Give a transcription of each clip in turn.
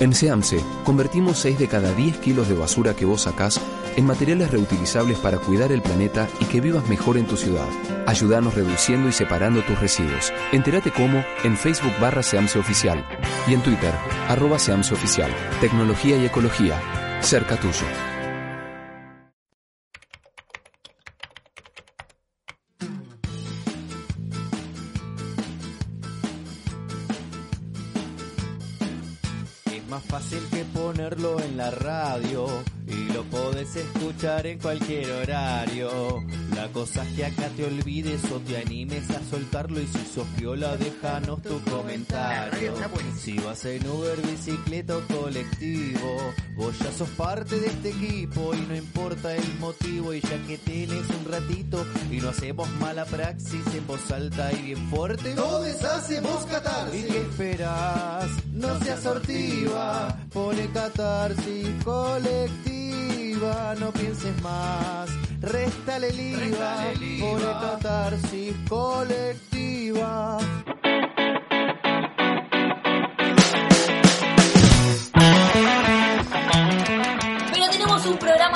En SEAMSE, convertimos 6 de cada 10 kilos de basura que vos sacás en materiales reutilizables para cuidar el planeta y que vivas mejor en tu ciudad. Ayúdanos reduciendo y separando tus residuos. Entérate cómo en Facebook barra SEAMSE Oficial y en Twitter, arroba SEAMSE Oficial. Tecnología y ecología, cerca tuyo. Y lo podés escuchar en cualquier horario. La cosa es que acá te olvides o te animes a soltarlo y si sos viola déjanos tu comentario. Si vas en Uber, bicicleta o colectivo, vos ya sos parte de este equipo y no importa el motivo y ya que tenés un ratito y no hacemos mala praxis en voz alta y bien fuerte. Todos hacemos catarsis. ¿Y qué esperás? No seas sortiva, pone catarsis colectiva, no pienses más, réstale el IVA, pone catarsis colectiva.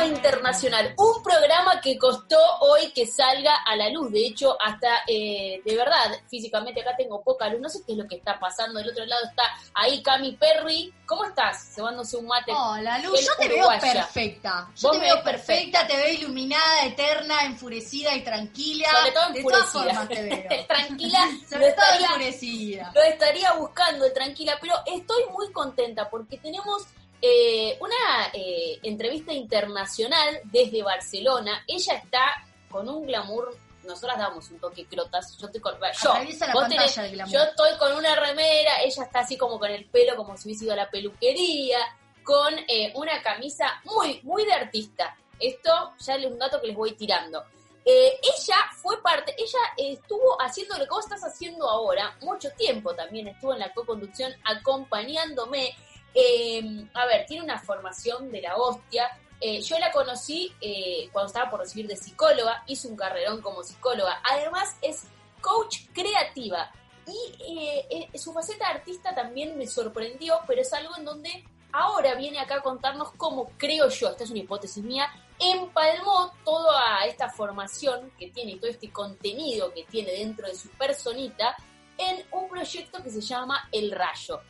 Internacional, un programa que costó hoy que salga a la luz. De hecho, hasta eh, de verdad, físicamente acá tengo poca luz. No sé qué es lo que está pasando. Del otro lado está ahí Cami Perry. ¿Cómo estás? Cebándose un mate. Hola, Luz, yo te veo perfecta. Yo te veo perfecta, te veo iluminada, eterna, enfurecida y tranquila. Sobre todo De todas enfurecida. formas te veo. Tranquila, Sobre todo estaría, enfurecida. lo estaría buscando, tranquila, pero estoy muy contenta porque tenemos eh, una eh, entrevista internacional desde Barcelona. Ella está con un glamour. Nosotras damos un toque crotas. Yo estoy con. Yo, vos tenés- yo estoy con una remera, ella está así como con el pelo, como si hubiese ido a la peluquería, con eh, una camisa muy, muy de artista. Esto ya es un dato que les voy tirando. Eh, ella fue parte, ella estuvo haciendo lo que vos estás haciendo ahora, mucho tiempo también estuvo en la co-conducción acompañándome. Eh, a ver, tiene una formación de la hostia. Eh, yo la conocí eh, cuando estaba por recibir de psicóloga, hizo un carrerón como psicóloga. Además es coach creativa. Y eh, su faceta artista también me sorprendió, pero es algo en donde ahora viene acá a contarnos cómo creo yo, esta es una hipótesis mía, empalmó toda esta formación que tiene y todo este contenido que tiene dentro de su personita en un proyecto que se llama El Rayo.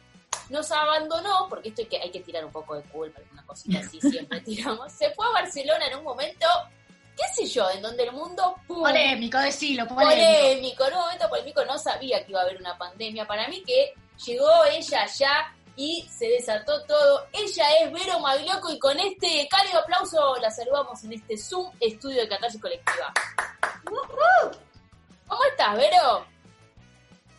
Nos abandonó, porque esto hay que, hay que tirar un poco de culpa, alguna cosita así siempre tiramos. Se fue a Barcelona en un momento, qué sé yo, en donde el mundo ¡pum! Polémico, decilo, polémico. polémico, en un momento polémico no sabía que iba a haber una pandemia. Para mí que llegó ella allá y se desató todo. Ella es Vero Maglioco y con este cálido aplauso la saludamos en este Zoom estudio de catarsis colectiva. ¿Cómo estás, Vero?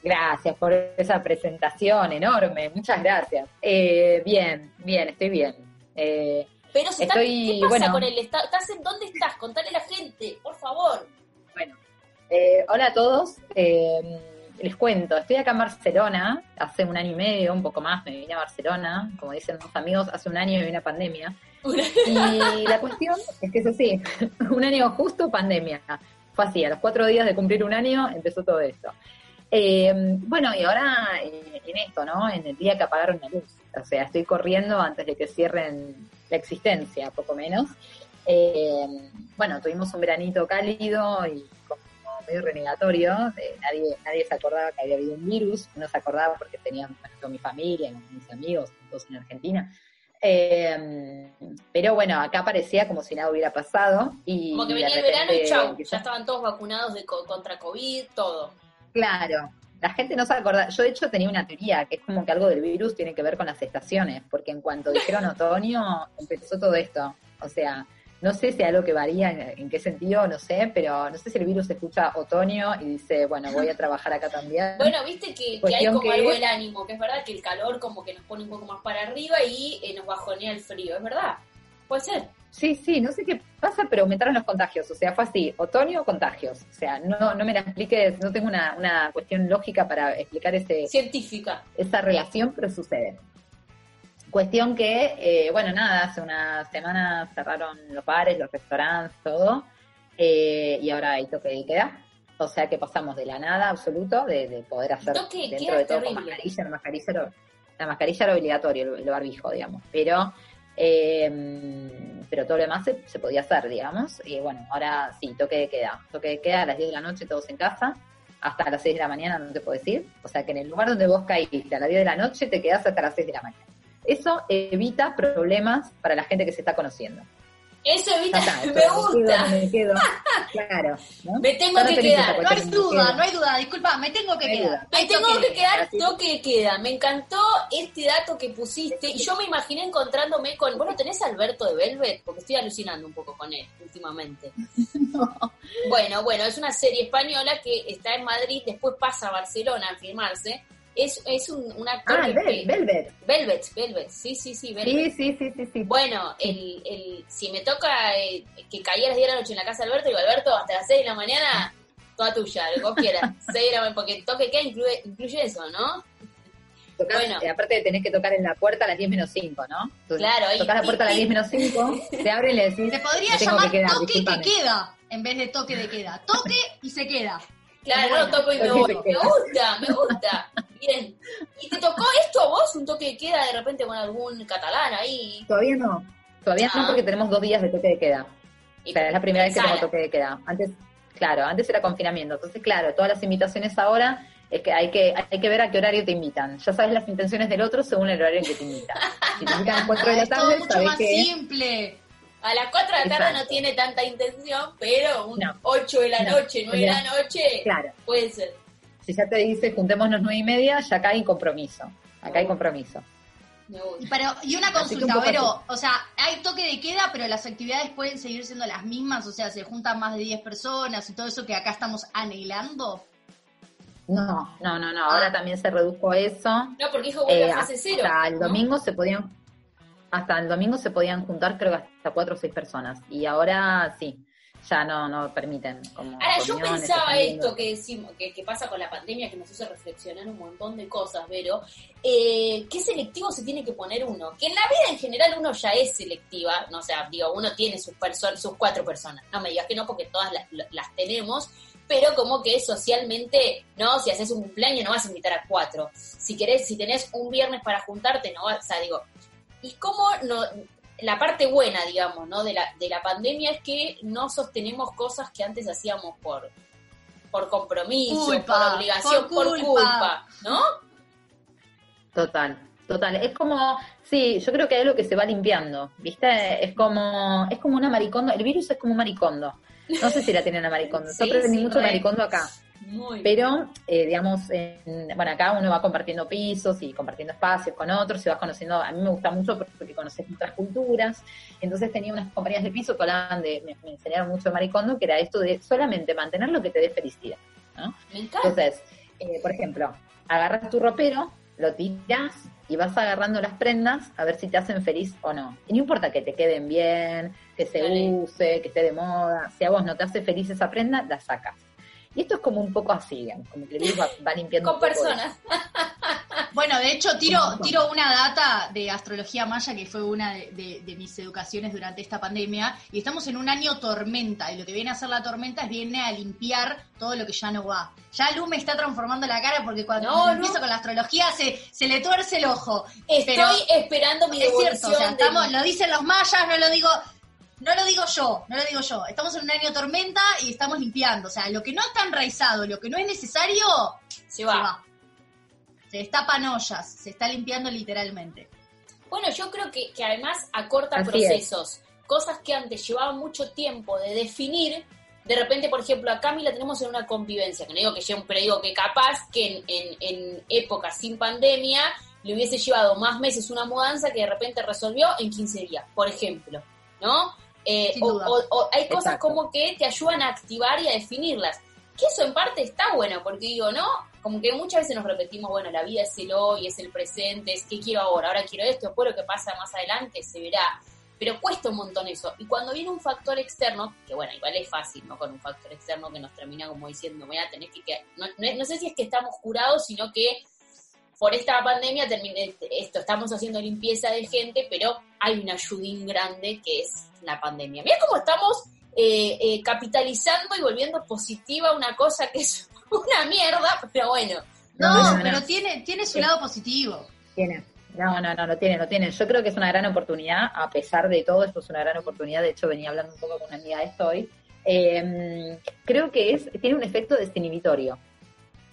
Gracias por esa presentación enorme, muchas gracias. Eh, bien, bien, estoy bien. Eh, Pero Estoy- ¿qué pasa bueno. con el estado? ¿Estás en dónde estás? Contale a la gente, por favor. bueno, eh, hola a todos. Eh, les cuento, estoy acá en Barcelona, hace un año y medio, un poco más, me vine a Barcelona, como dicen los amigos, hace un año y una pandemia. Y la cuestión es que es así, un año justo pandemia. Fue así, a los cuatro días de cumplir un año empezó todo esto. Eh, bueno, y ahora eh, en esto, ¿no? En el día que apagaron la luz. O sea, estoy corriendo antes de que cierren la existencia, poco menos. Eh, bueno, tuvimos un veranito cálido y como medio renegatorio. eh, nadie, nadie se acordaba que había habido un virus. No se acordaba porque tenían toda mi familia, mis amigos, todos en Argentina. Eh, pero bueno, acá parecía como si nada hubiera pasado. Y Como que venía el verano y chau, ya estaban todos vacunados de co- contra COVID, todo. Claro, la gente no se acuerda. Yo de hecho tenía una teoría que es como que algo del virus tiene que ver con las estaciones, porque en cuanto dijeron otoño empezó todo esto. O sea, no sé si algo que varía en, en, qué sentido, no sé, pero no sé si el virus escucha otoño y dice, bueno, voy a trabajar acá también. Bueno, viste que, que hay como algo del ánimo, que es verdad que el calor como que nos pone un poco más para arriba y eh, nos bajonea el frío, es verdad. Puede ser. Sí, sí, no sé qué pasa, pero aumentaron los contagios. O sea, fue así, otoño, contagios. O sea, no, no me la expliques, no tengo una, una cuestión lógica para explicar ese... Científica. Esa relación, pero sucede. Cuestión que, eh, bueno, nada, hace una semana cerraron los bares, los restaurantes, todo, eh, y ahora hay toque de queda. O sea que pasamos de la nada absoluto, de, de poder hacer Toque de dentro de todo terrible. con mascarilla, la mascarilla, era- la mascarilla era obligatorio, el, el barbijo, digamos. Pero eh, pero todo lo demás se, podía hacer, digamos. Y bueno, ahora sí, toque de queda. Toque de queda a las 10 de la noche, todos en casa. Hasta las 6 de la mañana no te puedes ir. O sea que en el lugar donde vos caíste a las 10 de la noche, te quedás hasta las 6 de la mañana. Eso evita problemas para la gente que se está conociendo. Eso está, me gusta. Me quedo, claro. ¿no? Me tengo no que tenés quedar. No hay duda, quedo. no hay duda. Disculpa, me tengo que No quedar. duda. Me tengo que quedar toque de queda. Me encantó este dato que pusiste y yo me imaginé encontrándome con, bueno, ¿tenés a Alberto de Velvet? Porque estoy alucinando un poco con él últimamente. Bueno, bueno, es una serie española que está en Madrid, después pasa a Barcelona a filmarse. Es, es un, un actor Ah, que- Vel- Velvet. Velvet, Velvet, sí, sí, sí, Velvet. Sí, sí, sí, sí, sí. Bueno, el, el, si me toca eh, que caía a las 10 de la noche en la casa de Alberto, digo, Alberto, hasta las 6 de la mañana, toda tuya, lo que vos quieras. 6 de la mañana, porque toque que incluye, incluye eso, ¿no? Tocás, Bueno. eh, aparte tenés que tocar en la puerta a las 10 menos 5, ¿no? Entonces, Claro, y- tocás la puerta a las y- 10 menos 5, te abren y le decís, Se podría "Me tengo llamar que quedar, toque discúlpame". que queda en vez de toque de queda. Toque y se queda. Claro, no toco y me voy. Me gusta, me gusta. Bien. ¿Y te tocó esto a vos? ¿Un toque de queda de repente con algún catalán ahí? Todavía no. Todavía Ah. no porque tenemos dos días de toque de queda. Y O sea, es la primera vez que tengo toque de queda. Antes, claro, antes era confinamiento. Entonces, claro, todas las invitaciones ahora es que hay que hay que ver a qué horario te invitan. Ya sabes las intenciones del otro según el horario en que te invitan. Si te invitan a las 4 de la es todo tarde, mucho sabés más que simple. A las 4 de la tarde Exacto. no tiene tanta intención, pero un No. 8 de la No. noche, 9 de la noche, claro, puede ser. si ya te dice juntémonos nueve y media, ya acá hay compromiso. Acá hay compromiso. Pero, y una consulta, Vero, o sea, hay toque de queda, pero las actividades pueden seguir siendo las mismas, o sea, se juntan más de 10 personas y todo eso que acá estamos anhelando. No, no, no, no. Ahora también se redujo eso. No, porque dijo Eh, a fase cero. hasta el ¿no? domingo se podían hasta el domingo se podían juntar creo que hasta cuatro o seis personas y ahora sí ya no no permiten como Ahora, yo pensaba esto que decimos, que, que pasa con la pandemia, que nos hizo reflexionar un montón de cosas, Vero. Eh, ¿Qué selectivo se tiene que poner uno? Que en la vida en general uno ya es selectiva, no o sea, digo, uno tiene sus personas, sus cuatro personas. No me digas que no, porque todas las, las tenemos, pero como que socialmente, no, si haces un cumpleaños no vas a invitar a cuatro. Si querés, si tenés un viernes para juntarte, no vas, o sea, digo, ¿y cómo no, la parte buena, digamos, ¿no? De la, de la pandemia es que no sostenemos cosas que antes hacíamos por, por compromiso, Culpa, por obligación, por por culpa. ¿no? total total es como sí yo creo que hay algo que se va limpiando viste es como es como una maricondo el virus es como un maricondo no sé si la tienen a maricondo Sí, yo aprendí sí, mucho re. maricondo acá Muy. Pero, eh, digamos, en- bueno, acá uno va compartiendo pisos y compartiendo espacios con otros y vas conociendo, a mí me gusta mucho porque conoces otras culturas. Entonces tenía unas compañías de piso que hablaban de, me, me enseñaron mucho de Maricondo, que era esto de solamente mantener lo que te dé felicidad. ¿no? Entonces, eh, por ejemplo, agarras tu ropero, lo tirás y vas agarrando las prendas a ver si te hacen feliz o no. Y no importa que te queden bien, que se use, que esté de moda. Si a vos no te hace feliz esa prenda, la sacas. Y esto es como un poco así, digamos, como que el virus va, va limpiando. Con personas. Bueno, de hecho, tiro, tiro una data de astrología maya que fue una de, de- de mis educaciones durante esta pandemia. Y estamos en un año tormenta. Y lo que viene a hacer la tormenta es viene a limpiar todo lo que ya no va. Ya Lu me está transformando la cara porque cuando No, empiezo no. con la astrología se, se le tuerce el ojo. Estoy Pero esperando mi es devolución. cierto, o sea, estamos, lo dicen los mayas, no lo digo. No lo digo yo, no lo digo yo. Estamos en un año tormenta y estamos limpiando. O sea, lo que no está enraizado, lo que no es necesario, Se se va. va. Se destapan ollas, se está limpiando literalmente. Bueno, yo creo que, que además acorta Así procesos. Cosas que antes llevaban mucho tiempo de definir. De repente, por ejemplo, a Cami la tenemos en una convivencia, que no digo que lleve, pero digo que capaz que en, en, en épocas sin pandemia le hubiese llevado más meses una mudanza que de repente resolvió en 15 días, por ejemplo, ¿no? Eh, o, hay cosas como que te ayudan a activar y a definirlas. Que eso en parte está bueno, porque digo, ¿no? Como que muchas veces nos repetimos, bueno, la vida es el hoy, es el presente, es qué quiero ahora, ahora quiero esto, después lo que pasa más adelante se verá. Pero cuesta un montón eso. Y cuando viene un factor externo, que bueno, igual es fácil, ¿no? Con un factor externo que nos termina como diciendo, a tener que... No, no sé si es que estamos curados, sino que por esta pandemia terminé esto, estamos haciendo limpieza de gente, pero hay un ayudín grande que es la pandemia. Mira cómo estamos eh, eh, capitalizando y volviendo positiva una cosa que es una mierda, pero bueno. No, pero tiene, tiene su lado positivo. Tiene. No, no, no, lo tiene, lo tiene. Yo creo que es una gran oportunidad, a pesar de todo, esto es una gran oportunidad. De hecho, venía hablando un poco con una amiga de esto hoy. Em, creo que es, tiene un efecto desinhibitorio.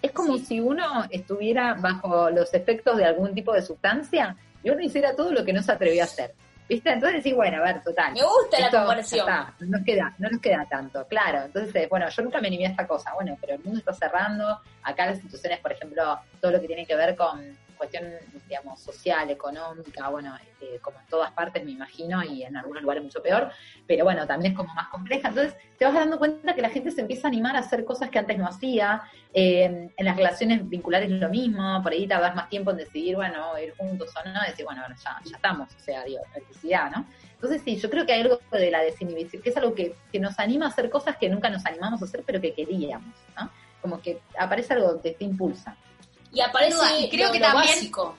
Es como si uno estuviera bajo los efectos de algún tipo de sustancia y uno hiciera todo lo que no se atrevió a hacer. ¿Viste? Entonces decís, bueno, a ver, total. Me gusta la comparación. no, nos queda, no nos queda tanto, claro. Entonces, bueno, yo nunca me animé a esta cosa. Bueno, pero el mundo está cerrando. Acá las instituciones, por ejemplo, todo lo que tiene que ver con cuestión, digamos, social, económica, bueno, este, como en todas partes me imagino, y en algunos lugares mucho peor, pero bueno, también es como más compleja. Entonces, te vas dando cuenta que la gente se empieza a animar a hacer cosas que antes no hacía. Eh, en las relaciones vinculares lo mismo, por ahí tardas más tiempo en decidir, bueno, ir juntos o no, decir, bueno, ya, ya estamos, o sea, digo, felicidad, ¿no? Entonces sí, yo creo que hay algo de la desinhibición, que es algo que, que nos anima a hacer cosas que nunca nos animamos a hacer, pero que queríamos, ¿no? Como que aparece algo que te impulsa. Y aparece creo que también, básico.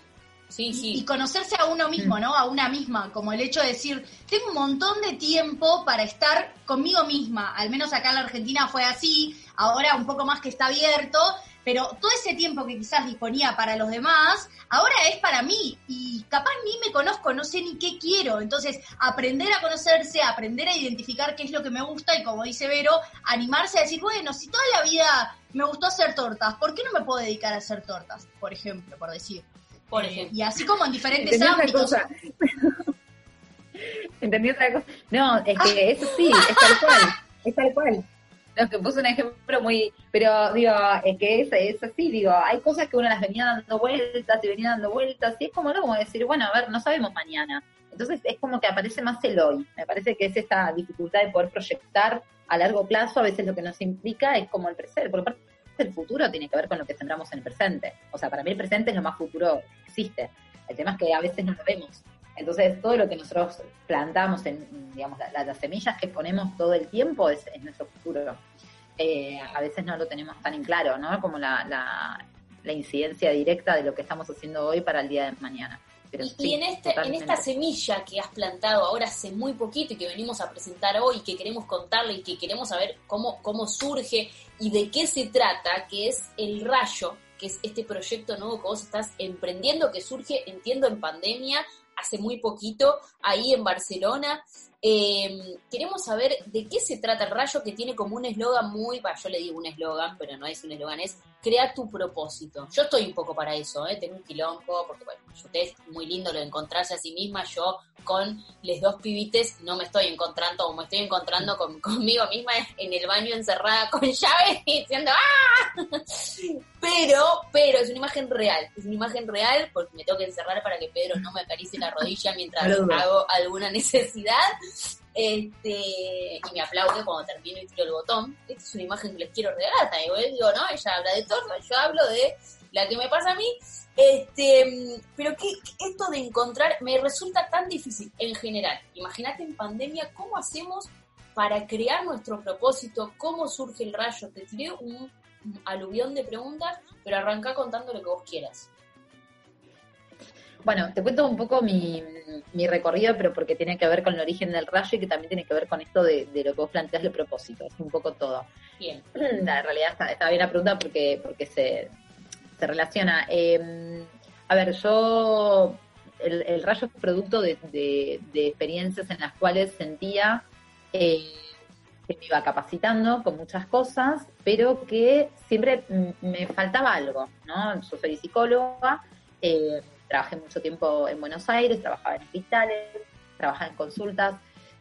Sí, sí. Y conocerse a uno mismo, ¿no? A una misma, como el hecho de decir, tengo un montón de tiempo para estar conmigo misma, al menos acá en la Argentina fue así, ahora un poco más que está abierto, pero todo ese tiempo que quizás disponía para los demás, ahora es para mí y capaz ni me conozco, no sé ni qué quiero, entonces aprender a conocerse, aprender a identificar qué es lo que me gusta y como dice Vero, animarse a decir, bueno, si toda la vida me gustó hacer tortas, ¿por qué no me puedo dedicar a hacer tortas? Por ejemplo, por decir. Por ejemplo. Y así como en diferentes ámbitos. Entendí otra cosa. No, es que eso sí, es tal cual, es tal cual. No, que puse un ejemplo muy, pero digo, es que es, es así, digo, hay cosas que uno las venía dando vueltas y venía dando vueltas, y es como, ¿no? como decir, bueno, a ver, no sabemos mañana. Entonces es como que aparece más el hoy. Me parece que es esta dificultad de poder proyectar a largo plazo, a veces lo que nos implica es como el presente, porque parte el futuro tiene que ver con lo que sembramos en el presente. O sea, para mí el presente es lo más futuro que existe. El tema es que a veces no lo vemos. Entonces, todo lo que nosotros plantamos en, digamos, las, semillas que ponemos todo el tiempo es, nuestro futuro. Eh, a veces no lo tenemos tan en claro, ¿no? Como la, la incidencia directa de lo que estamos haciendo hoy para el día de mañana y, en, este, en esta semilla que has plantado ahora hace muy poquito y que venimos a presentar hoy, que queremos contarle y que queremos saber cómo, cómo surge y de qué se trata, que es el rayo, que es este proyecto nuevo que vos estás emprendiendo, que surge, entiendo, en pandemia, hace muy poquito, ahí en Barcelona. Eh, queremos saber de qué se trata el rayo, que tiene como un eslogan muy, yo le digo un eslogan, pero no es un eslogan, es crea tu propósito. Yo estoy un poco para eso, ¿eh? tengo un quilombo, porque bueno, usted es muy lindo lo de encontrarse a sí misma, yo con los dos pibites no me estoy encontrando, como me estoy encontrando conmigo misma en el baño encerrada con llaves y diciendo ¡ah! Pero, pero es una imagen real, es una imagen real porque me tengo que encerrar para que Pedro no me acaricie la rodilla mientras hago alguna necesidad. Este, y me aplaude cuando termino y tiro el botón. Esta es una imagen que les quiero regalar. Y digo, no, ella habla de todo, yo hablo de la que me pasa a mí. Este, pero que esto de encontrar me resulta tan difícil en general. Imagínate en pandemia cómo hacemos para crear nuestro propósito, cómo surge el rayo. Te tiré un aluvión de preguntas, pero arranca contando lo que vos quieras. Bueno, te cuento un poco mi, recorrido, pero porque tiene que ver con el origen del rayo y que también tiene que ver con esto de, lo que vos planteas de propósito, es un poco todo. Bien. En realidad está, bien la pregunta porque, porque se, se relaciona. Em, a ver, yo, el, rayo es producto de, experiencias en las cuales sentía eh, que me iba capacitando con muchas cosas, pero que siempre me faltaba algo, ¿no? Yo soy psicóloga. Eh, trabajé mucho tiempo en Buenos Aires, trabajaba en hospitales, trabajaba en consultas,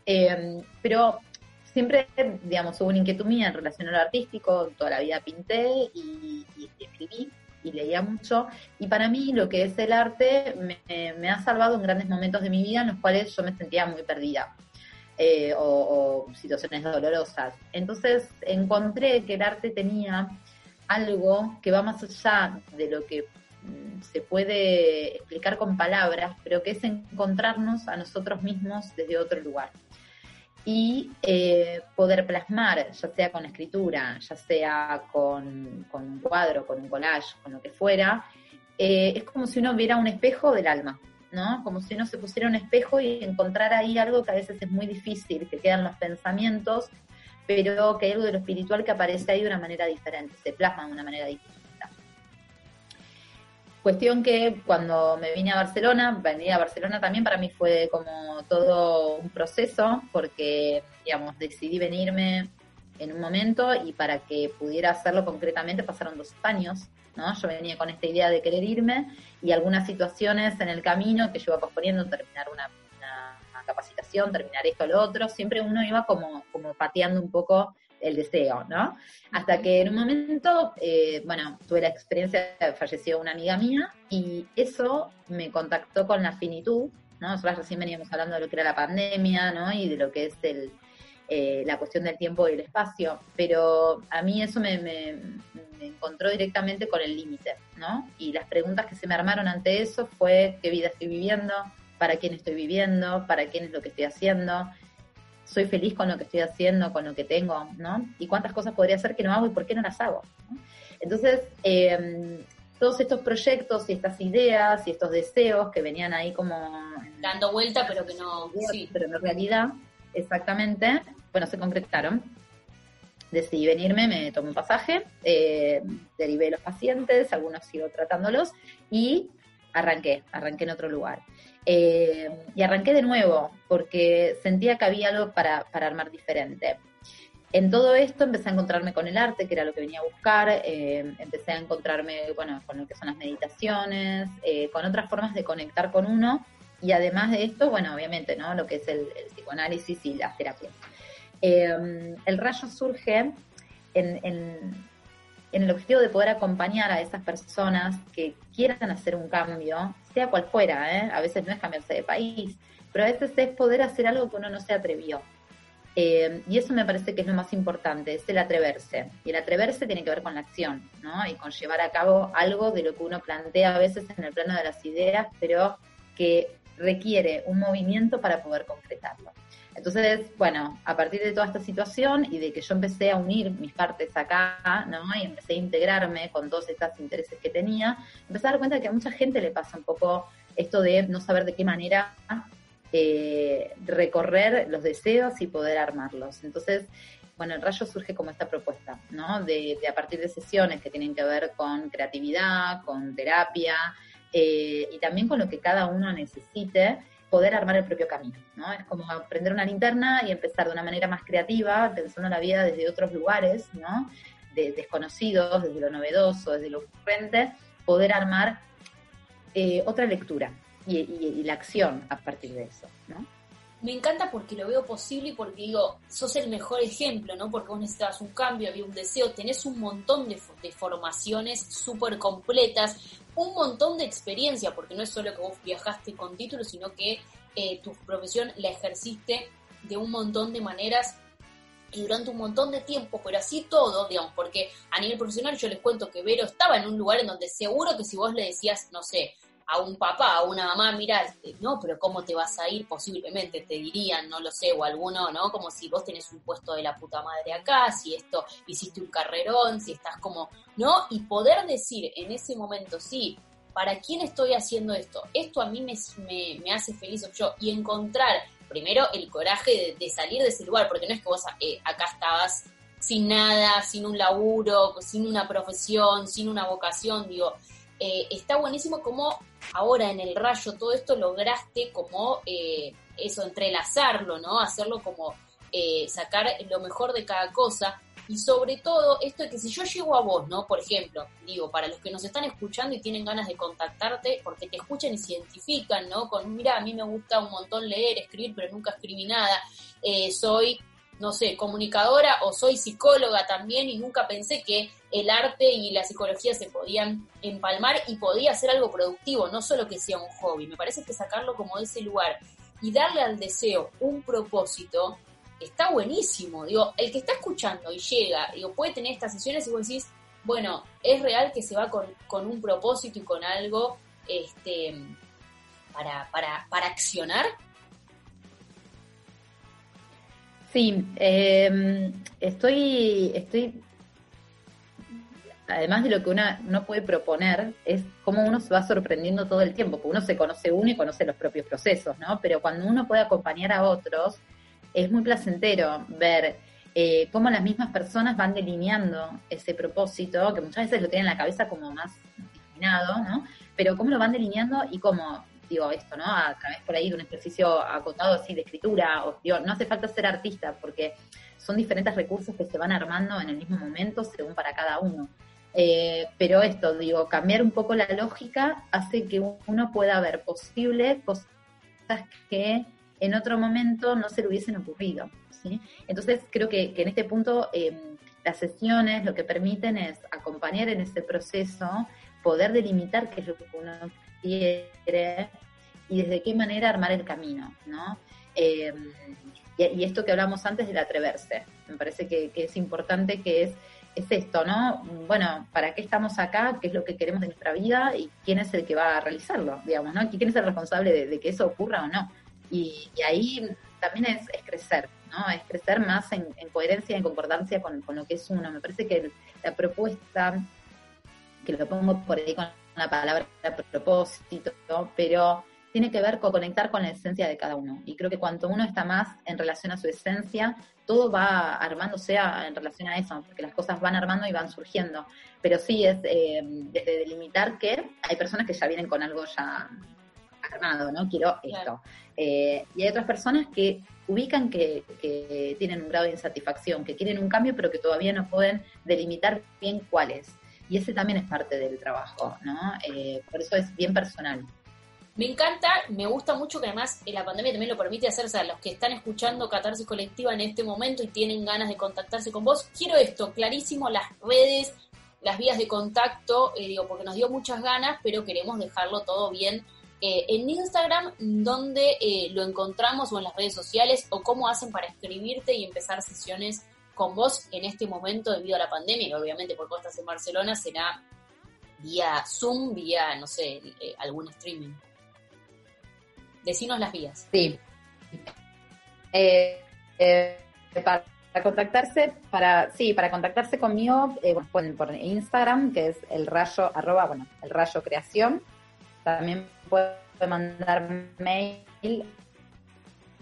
eh, pero siempre, digamos, hubo una inquietud mía en relación a lo artístico, toda la vida pinté y, escribí y leía mucho, y para mí lo que es el arte me, ha salvado en grandes momentos de mi vida en los cuales yo me sentía muy perdida. eh, o, situaciones dolorosas. Entonces encontré que el arte tenía algo que va más allá de lo que se puede explicar con palabras, pero que es encontrarnos a nosotros mismos desde otro lugar. Y eh, poder plasmar, ya sea con escritura, ya sea con, un cuadro, con un collage, con lo que fuera, eh, es como si uno viera un espejo del alma. ¿no? Como si uno se pusiera un espejo y encontrar ahí algo que a veces es muy difícil, que quedan los pensamientos, pero que hay algo de lo espiritual que aparece ahí de una manera diferente, se plasma de una manera distinta. Cuestión que cuando me vine a Barcelona, venir a Barcelona también para mí fue como todo un proceso, porque, digamos, decidí venirme en un momento y para que pudiera hacerlo concretamente pasaron dos años ¿no? Yo venía con esta idea de querer irme y algunas situaciones en el camino que yo iba posponiendo, terminar una, capacitación, terminar esto o lo otro, siempre uno iba como, como pateando un poco el deseo, ¿no? Hasta que en un momento, eh, bueno, tuve la experiencia, falleció una amiga mía y eso me contactó con la finitud, ¿no? Nosotros recién veníamos hablando de lo que era la pandemia, ¿no? Y de lo que es el, eh, la cuestión del tiempo y el espacio, pero a mí eso me, encontró directamente con el límite, ¿no? Y las preguntas que se me armaron ante eso fue qué vida estoy viviendo, para quién estoy viviendo, para quién es lo que estoy haciendo, soy feliz con lo que estoy haciendo, con lo que tengo, ¿no? Y cuántas cosas podría hacer que no hago y por qué no las hago. Entonces, em, todos estos proyectos y estas ideas y estos deseos que venían ahí como... Dando vuelta, pero que no... Sí. Pero en realidad, exactamente, bueno, se concretaron. Decidí venirme, me tomé un pasaje, eh, derivé los pacientes, algunos sigo tratándolos y arranqué, arranqué en otro lugar. Eh, y arranqué de nuevo porque sentía que había algo para, armar diferente. En todo esto empecé a encontrarme con el arte, que era lo que venía a buscar, eh, empecé a encontrarme, bueno, con lo que son las meditaciones, con otras formas de conectar con uno, y además de esto, bueno, obviamente, ¿no? Lo que es el, psicoanálisis y las terapias. El rayo surge en, el objetivo de poder acompañar a esas personas que quieran hacer un cambio, sea cual fuera, ¿eh? a veces no es cambiarse de país, pero a veces es poder hacer algo que uno no se atrevió. Em, y eso me parece que es lo más importante, es el atreverse. Y el atreverse tiene que ver con la acción, ¿no? Y con llevar a cabo algo de lo que uno plantea a veces en el plano de las ideas, pero que requiere un movimiento para poder concretarlo. Entonces, bueno, a partir de toda esta situación y de que yo empecé a unir mis partes acá, ¿no? Y empecé a integrarme con todos estos intereses que tenía, empecé a dar cuenta que a mucha gente le pasa un poco esto de no saber de qué manera eh, recorrer los deseos y poder armarlos. Entonces, bueno, el rayo surge como esta propuesta, ¿no? De, a partir de sesiones que tienen que ver con creatividad, con terapia eh, y también con lo que cada uno necesite poder armar el propio camino, ¿no? Es como prender una linterna y empezar de una manera más creativa, pensando la vida desde otros lugares, ¿no? De, desconocidos, desde lo novedoso, desde lo ocurrente, poder armar eh, otra lectura y, la acción a partir de eso, ¿no? Me encanta porque lo veo posible y porque digo, sos el mejor ejemplo, ¿no? Porque vos necesitabas un cambio, había un deseo, tenés un montón de, formaciones súper completas, un montón de experiencia, porque no es solo que vos viajaste con títulos, sino que eh, tu profesión la ejerciste de un montón de maneras y durante un montón de tiempo, pero así todo, digamos, porque a nivel profesional yo les cuento que Vero estaba en un lugar en donde seguro que si vos le decías, no sé, a un papá, a una mamá, mira, este, no, pero ¿cómo te vas a ir? Posiblemente te dirían, no lo sé, o alguno, ¿no? Como si vos tenés un puesto de la puta madre acá, si esto, hiciste un carrerón, si estás como, ¿no? Y poder decir en ese momento, sí, ¿para quién estoy haciendo esto? Esto a mí me, me, hace feliz yo, y encontrar primero el coraje de, salir de ese lugar, porque no es que vos eh, acá estabas sin nada, sin un laburo, sin una profesión, sin una vocación, digo, eh, está buenísimo como ahora en el rayo todo esto lograste como eh, eso, entrelazarlo, ¿no? Hacerlo como eh, sacar lo mejor de cada cosa. Y sobre todo, esto de que si yo llego a vos, ¿no? Por ejemplo, digo, para los que nos están escuchando y tienen ganas de contactarte, porque te escuchan y se identifican, ¿no? Con, mira, a mí me gusta un montón leer, escribir, pero nunca escribí nada. soy no sé, comunicadora o soy psicóloga también y nunca pensé que el arte y la psicología se podían empalmar y podía ser algo productivo, no solo que sea un hobby. Me parece que sacarlo como de ese lugar y darle al deseo un propósito, está buenísimo. Digo, el que está escuchando y llega, digo, puede tener estas sesiones y vos decís, bueno, es real que se va con, con un propósito y con algo este, para, para, para accionar. Sí, eh, estoy, estoy, además de lo que uno no puede proponer, es cómo uno se va sorprendiendo todo el tiempo, porque uno se conoce uno y conoce los propios procesos, ¿no? Pero cuando uno puede acompañar a otros, es muy placentero ver eh, cómo las mismas personas van delineando ese propósito, que muchas veces lo tienen en la cabeza como más discriminado, ¿no? Pero cómo lo van delineando y cómo digo, esto, ¿no? A través por ahí de un ejercicio acotado así de escritura, o, digo, no hace falta ser artista, porque son diferentes recursos que se van armando en el mismo momento según para cada uno. Eh, pero esto, digo, cambiar un poco la lógica hace que uno pueda ver posible cosas que en otro momento no se le hubiesen ocurrido. Entonces, creo que, en este punto eh, las sesiones lo que permiten es acompañar en ese proceso, poder delimitar qué es lo que uno quiere y desde qué manera armar el camino, ¿no? Eh, y, esto que hablamos antes del atreverse, me parece que, es importante que es, es esto, ¿no? Bueno, ¿para qué estamos acá? ¿Qué es lo que queremos de nuestra vida? ¿Y quién es el que va a realizarlo, digamos, ¿no? ¿Quién es el responsable de, que eso ocurra o no? Y, ahí también es, crecer, ¿no? Es crecer más en, coherencia, en concordancia con, lo que es uno. Me parece que la propuesta, que lo pongo por ahí con la palabra propósito, pero tiene que ver con conectar con la esencia de cada uno. Y creo que cuanto uno está más en relación a su esencia, todo va armándose en relación a eso, porque las cosas van armando y van surgiendo. Pero sí es eh, desde delimitar que hay personas que ya vienen con algo ya armado, ¿no? Quiero esto. Eh, y hay otras personas que ubican que, que tienen un grado de insatisfacción, que quieren un cambio, pero que todavía no pueden delimitar bien cuál es. Y ese también es parte del trabajo, ¿no? Eh, por eso es bien personal. Me encanta, me gusta mucho que además la pandemia también lo permite hacer, o sea, los que están escuchando Catarsis Colectiva en este momento y tienen ganas de contactarse con vos, quiero esto, clarísimo, las redes, las vías de contacto, eh, digo, porque nos dio muchas ganas, pero queremos dejarlo todo bien eh, en Instagram, donde eh, lo encontramos o en las redes sociales, o cómo hacen para escribirte y empezar sesiones con vos en este momento debido a la pandemia, y obviamente por estás en Barcelona será vía Zoom, vía, no sé, algún streaming. Decinos las vías. Sí. Eh, eh, para, contactarse, para, sí, para contactarse conmigo, eh, pueden por Instagram, que es el rayo, arroba, bueno, el rayo creación. También puede mandar mail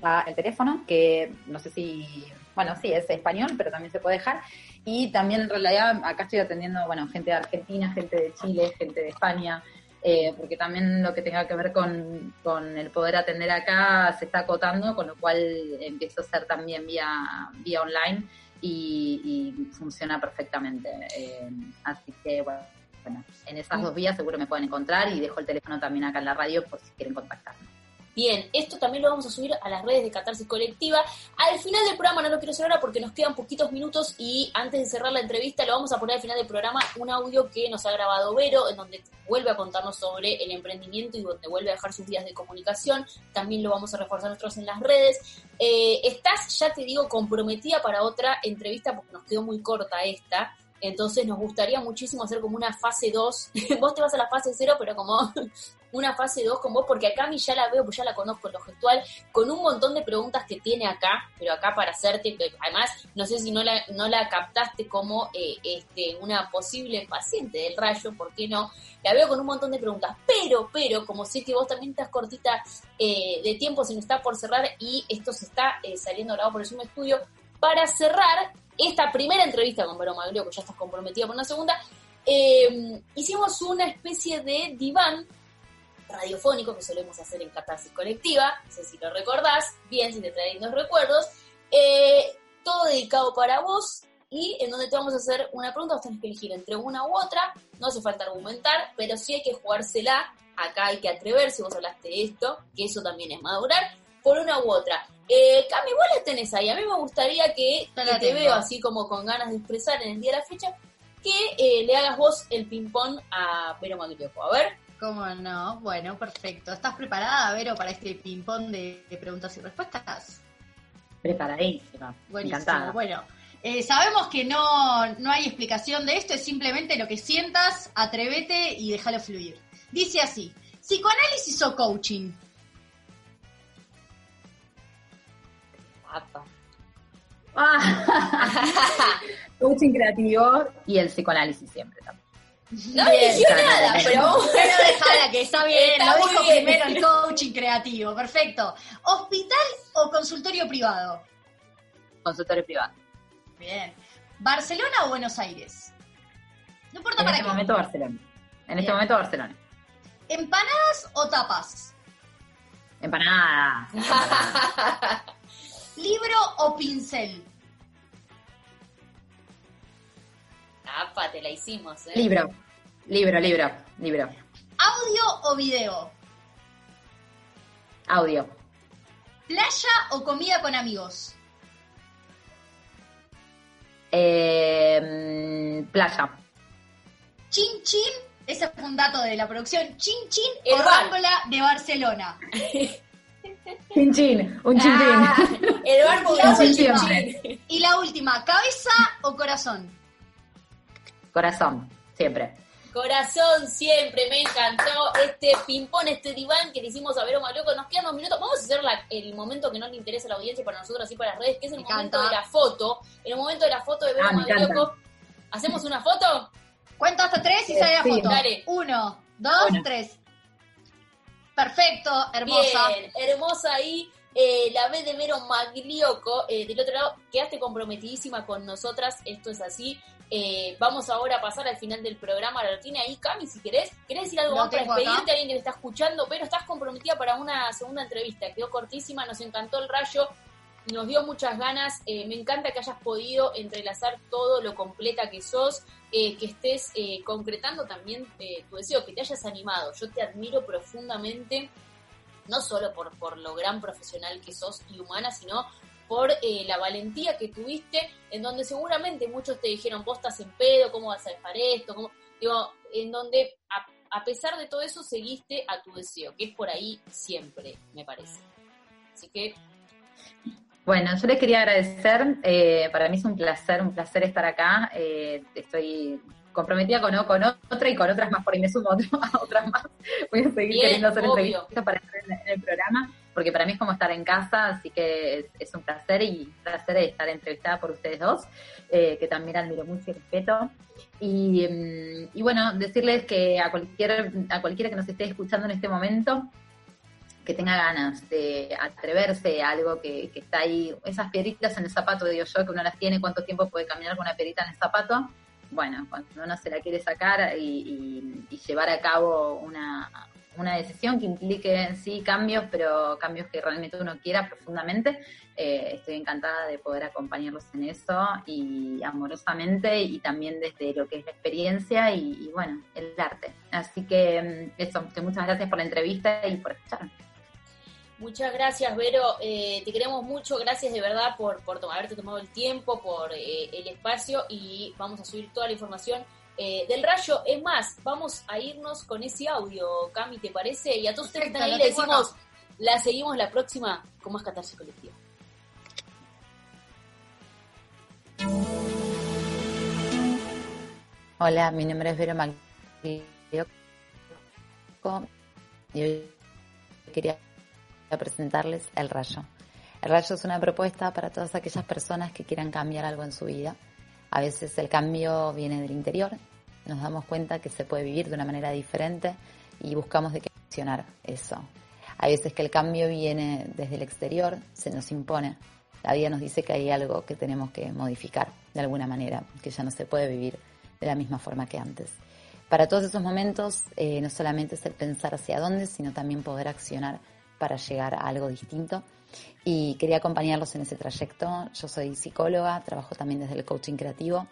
a el teléfono, que no sé si, bueno, sí, es español, pero también se puede dejar. Y también en realidad acá estoy atendiendo, bueno, gente de Argentina, gente de Chile, gente de España, eh, porque también lo que tenga que ver con, el poder atender acá se está acotando, con lo cual empiezo a hacer también vía, vía online y, funciona perfectamente. Eh, así que, bueno, en esas dos vías seguro me pueden encontrar y dejo el teléfono también acá en la radio por si quieren contactarme. Bien, esto también lo vamos a subir a las redes de Catarsis Colectiva. Al final del programa, no lo quiero hacer ahora porque nos quedan poquitos minutos y antes de cerrar la entrevista lo vamos a poner al final del programa un audio que nos ha grabado Vero, en donde vuelve a contarnos sobre el emprendimiento y donde vuelve a dejar sus vías de comunicación. También lo vamos a reforzar nosotros en las redes. Eh, estás, ya te digo, comprometida para otra entrevista porque nos quedó muy corta esta. Entonces nos gustaría muchísimo hacer como una fase 2. vos te vas a la fase 0, pero como una fase 2 con vos, porque acá a mí ya la veo, pues ya la conozco en lo gestual, con un montón de preguntas que tiene acá, pero acá para hacerte, además, no sé si no la, no la captaste como eh, este, una posible paciente del rayo, ¿por qué no? La veo con un montón de preguntas, pero, pero, como sé que vos también estás cortita eh, de tiempo, se nos está por cerrar y esto se está eh, saliendo grabado por el Zoom Estudio, para cerrar esta primera entrevista con Vero Maglio, que ya estás comprometida por una segunda, hicimos una especie de diván radiofónico que solemos hacer en Catarsis Colectiva, no sé si lo recordás, bien, si te trae los recuerdos, eh, todo dedicado para vos y en donde te vamos a hacer una pregunta, vos tenés que elegir entre una u otra, no hace falta argumentar, pero sí hay que jugársela, acá hay que atreverse, vos hablaste de esto, que eso también es madurar, por una u otra. Eh, Cami, vos la tenés ahí, a mí me gustaría que, te veo así como con ganas de expresar en el día de la fecha, que eh, le hagas vos el ping-pong a Pero Maglioco. A ver, ¿Cómo no? Bueno, perfecto. ¿Estás preparada, Vero, para este ping-pong de, preguntas y respuestas? Preparadísima. Buenísimo. Bueno, eh, sabemos que no, no hay explicación de esto, es simplemente lo que sientas, atrévete y déjalo fluir. Dice así, psicoanálisis o coaching. coaching creativo y el psicoanálisis siempre también. No dije nada, pero bueno, dejala que está bien, lo dijo primero el coaching creativo, perfecto. ¿Hospital o consultorio privado? Consultorio privado. Bien. ¿Barcelona o Buenos Aires? No importa para este qué. En este momento Barcelona. En este momento Barcelona. ¿Empanadas o tapas? Empanadas. ¿Libro o pincel? Tapa, te la hicimos, ¿eh? Libro. Libro, libro, libro. ¿Audio o video? Audio. ¿Playa o comida con amigos? Eh, playa. Chin Chin, ese fue un dato de la producción. Chin Chin el o de Barcelona. Chin Chin, un chin chin. Ah, el barco chin. Y la última, ¿cabeza o corazón? Corazón, siempre. Corazón siempre, me encantó este ping-pong, este diván que le hicimos a Vero Maloco. Nos quedan dos minutos. Vamos a hacer el momento que no le interesa a la audiencia para nosotros y para las redes, que es el momento de la foto. En el momento de la foto de Vero ah, ¿Hacemos una foto? Cuento hasta tres y sale la foto. Dale. Uno, dos, tres. Perfecto, hermosa. Bien, hermosa ahí. Eh, la vez de Vero Maglioco, eh, del otro lado, quedaste comprometidísima con nosotras, esto es así. Eh, vamos ahora a pasar al final del programa. La tiene ahí, Cami, si querés. ¿Querés decir algo más para despedirte a alguien que te está escuchando? Pero estás comprometida para una segunda entrevista. Quedó cortísima, nos encantó el rayo, nos dio muchas ganas. Eh, me encanta que hayas podido entrelazar todo lo completa que sos, eh, que estés concretando también tu deseo, que te hayas animado. Yo te admiro profundamente no solo por, por lo gran profesional que sos y humana, sino por eh, la valentía que tuviste, en donde seguramente muchos te dijeron, vos estás en pedo, ¿cómo vas a dejar esto? Digo, en donde a, pesar de todo eso seguiste a tu deseo, que es por ahí siempre, me parece. Así que... Bueno, yo les quería agradecer, eh, para mí es un placer, un placer estar acá, eh, estoy comprometida con, con otra y con otras más, por ahí me sumo a otras más. Voy a seguir queriendo hacer entrevistas para estar en, el programa, porque para mí es como estar en casa, así que es, un placer y un placer estar entrevistada por ustedes dos, eh, que también admiro mucho y respeto. Y, mm, y, bueno, decirles que a cualquier a cualquiera que nos esté escuchando en este momento, que tenga ganas de atreverse a algo que, que, está ahí, esas piedritas en el zapato, digo yo, que uno las tiene, cuánto tiempo puede caminar con una piedrita en el zapato, bueno, cuando uno se la quiere sacar y, llevar a cabo una, decisión que implique sí cambios, pero cambios que realmente uno quiera profundamente, eh, estoy encantada de poder acompañarlos en eso y amorosamente y también desde lo que es la experiencia y, bueno, el arte. Así que mm, eso, muchas gracias por la entrevista y por escucharme. Muchas gracias, Vero. Eh, te queremos mucho. Gracias de verdad por, por haberte tomado el tiempo, por eh, el espacio y vamos a subir toda la información eh, del rayo. Es más, vamos a irnos con ese audio, Cami, ¿te parece? Y a todos ustedes que están ahí le decimos, la seguimos la próxima con más catarsis colectiva. Hola, mi nombre es Vero y hoy quería a presentarles El Rayo. El Rayo es una propuesta para todas aquellas personas que quieran cambiar algo en su vida. A veces el cambio viene del interior, nos damos cuenta que se puede vivir de una manera diferente y buscamos de qué accionar eso. Hay veces que el cambio viene desde el exterior, se nos impone. La vida nos dice que hay algo que tenemos que modificar de alguna manera, que ya no se puede vivir de la misma forma que antes. Para todos esos momentos, eh, no solamente es el pensar hacia dónde, sino también poder accionar para llegar a algo distinto. Y quería acompañarlos en ese trayecto. Yo soy psicóloga, trabajo también desde el coaching creativo,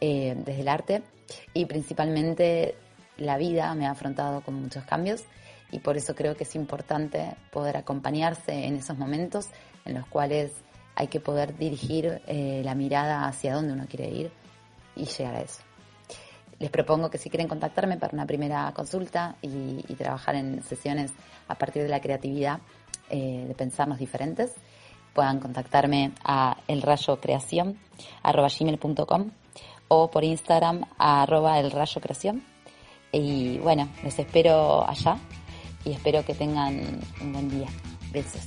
eh, desde el arte y principalmente la vida me ha afrontado con muchos cambios y por eso creo que es importante poder acompañarse en esos momentos en los cuales hay que poder dirigir eh, la mirada hacia dónde uno quiere ir y llegar a eso. Les propongo que si quieren contactarme para una primera consulta y, trabajar en sesiones a partir de la creatividad, eh, de pensarnos diferentes, puedan contactarme a elrayocreación.com o por Instagram a arroba elrayocreación. Y bueno, les espero allá y espero que tengan un buen día. Besos.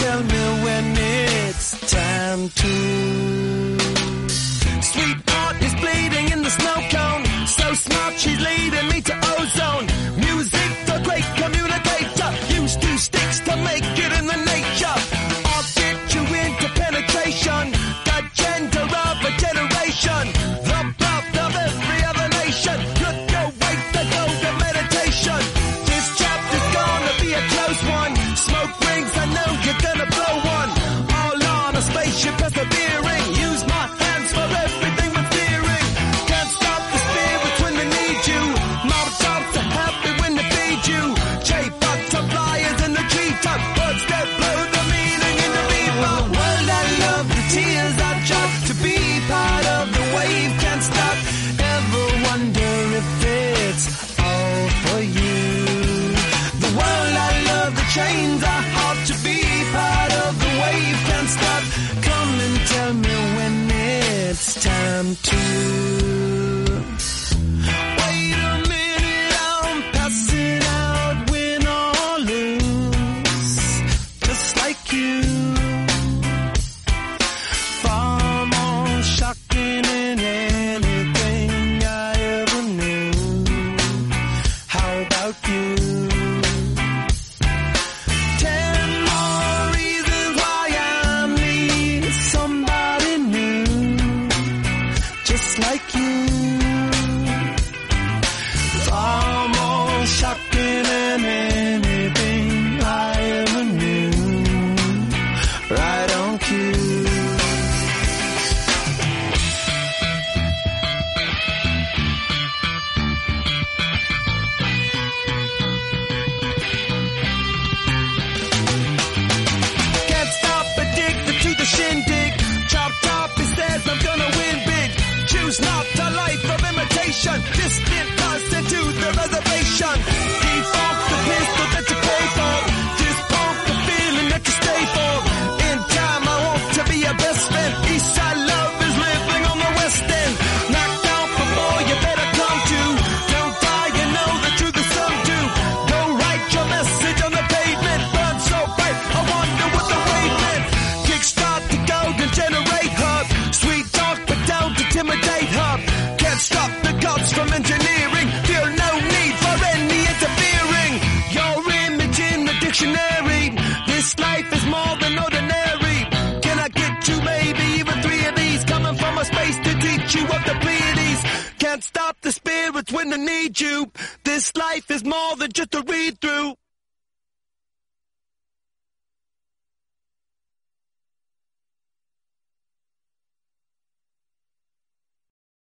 tell me when it's time to. Sweetheart is bleeding in the snow cone. So smart she's leading me to ozone. Chains are hard to be part of the wave, can't stop. Come and tell me when it's time to. Life is more than just a read through.